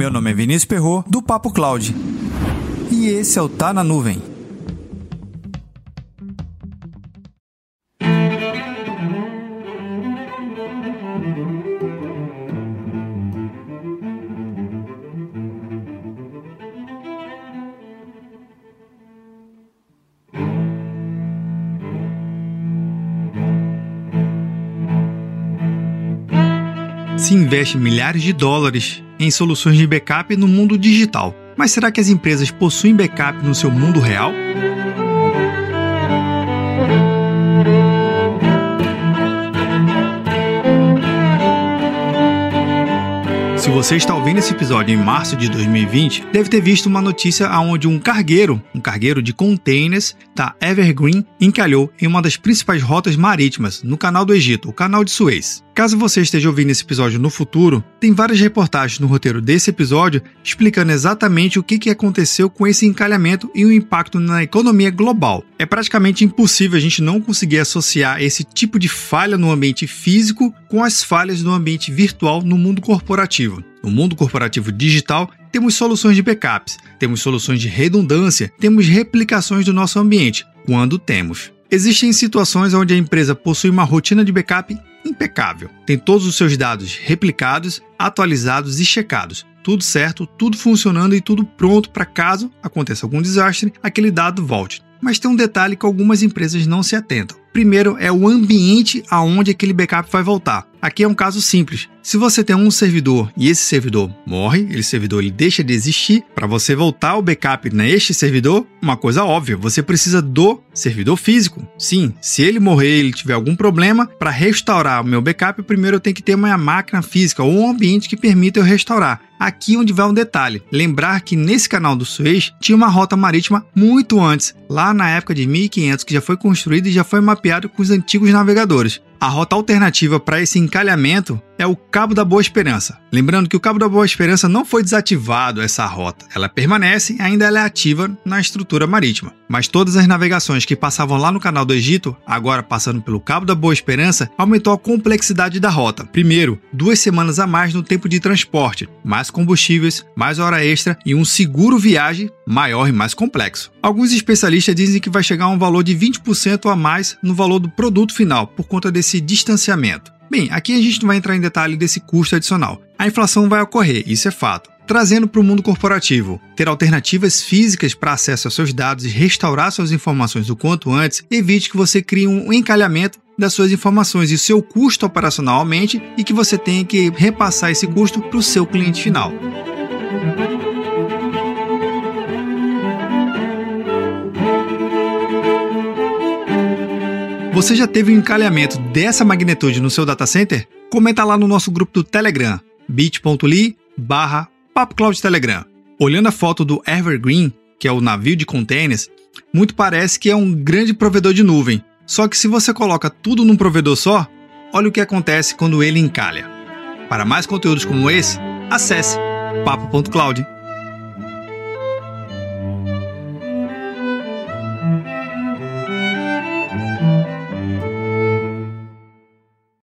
Meu nome é Vinícius Perro do Papo Cloud. E esse é o Tá na Nuvem. Se investe milhares de dólares em soluções de backup no mundo digital. Mas será que as empresas possuem backup no seu mundo real? Se você está ouvindo esse episódio em março de 2020, deve ter visto uma notícia onde um cargueiro, um cargueiro de containers da Evergreen, encalhou em uma das principais rotas marítimas no canal do Egito, o canal de Suez. Caso você esteja ouvindo esse episódio no futuro, tem várias reportagens no roteiro desse episódio explicando exatamente o que aconteceu com esse encalhamento e o impacto na economia global. É praticamente impossível a gente não conseguir associar esse tipo de falha no ambiente físico com as falhas no ambiente virtual no mundo corporativo. No mundo corporativo digital, temos soluções de backups, temos soluções de redundância, temos replicações do nosso ambiente, quando temos. Existem situações onde a empresa possui uma rotina de backup impecável. Tem todos os seus dados replicados, atualizados e checados. Tudo certo, tudo funcionando e tudo pronto para caso aconteça algum desastre, aquele dado volte. Mas tem um detalhe que algumas empresas não se atentam. Primeiro é o ambiente aonde aquele backup vai voltar. Aqui é um caso simples. Se você tem um servidor e esse servidor morre, esse servidor ele deixa de existir, para você voltar o backup neste servidor, uma coisa óbvia, você precisa do servidor físico. Sim, se ele morrer, ele tiver algum problema, para restaurar o meu backup, primeiro eu tenho que ter uma máquina física ou um ambiente que permita eu restaurar. Aqui onde vai um detalhe, lembrar que nesse canal do Suez tinha uma rota marítima muito antes, lá na época de 1500, que já foi construída e já foi mapeado com os antigos navegadores. A rota alternativa para esse encalhamento é o Cabo da Boa Esperança. Lembrando que o Cabo da Boa Esperança não foi desativado essa rota, ela permanece e ainda é ativa na estrutura marítima. Mas todas as navegações que passavam lá no Canal do Egito, agora passando pelo Cabo da Boa Esperança, aumentou a complexidade da rota. Primeiro, duas semanas a mais no tempo de transporte, mais combustíveis, mais hora extra e um seguro viagem maior e mais complexo. Alguns especialistas dizem que vai chegar a um valor de 20% a mais no valor do produto final por conta desse distanciamento. Bem, aqui a gente não vai entrar em detalhe desse custo adicional. A inflação vai ocorrer, isso é fato. Trazendo para o mundo corporativo, ter alternativas físicas para acesso aos seus dados e restaurar suas informações o quanto antes, evite que você crie um encalhamento das suas informações e seu custo operacional aumente e que você tenha que repassar esse custo para o seu cliente final. Você já teve um encalhamento dessa magnitude no seu data center? Comenta lá no nosso grupo do Telegram, bit.ly barra Telegram. Olhando a foto do Evergreen, que é o navio de containers, muito parece que é um grande provedor de nuvem. Só que se você coloca tudo num provedor só, olha o que acontece quando ele encalha. Para mais conteúdos como esse, acesse papo.cloud.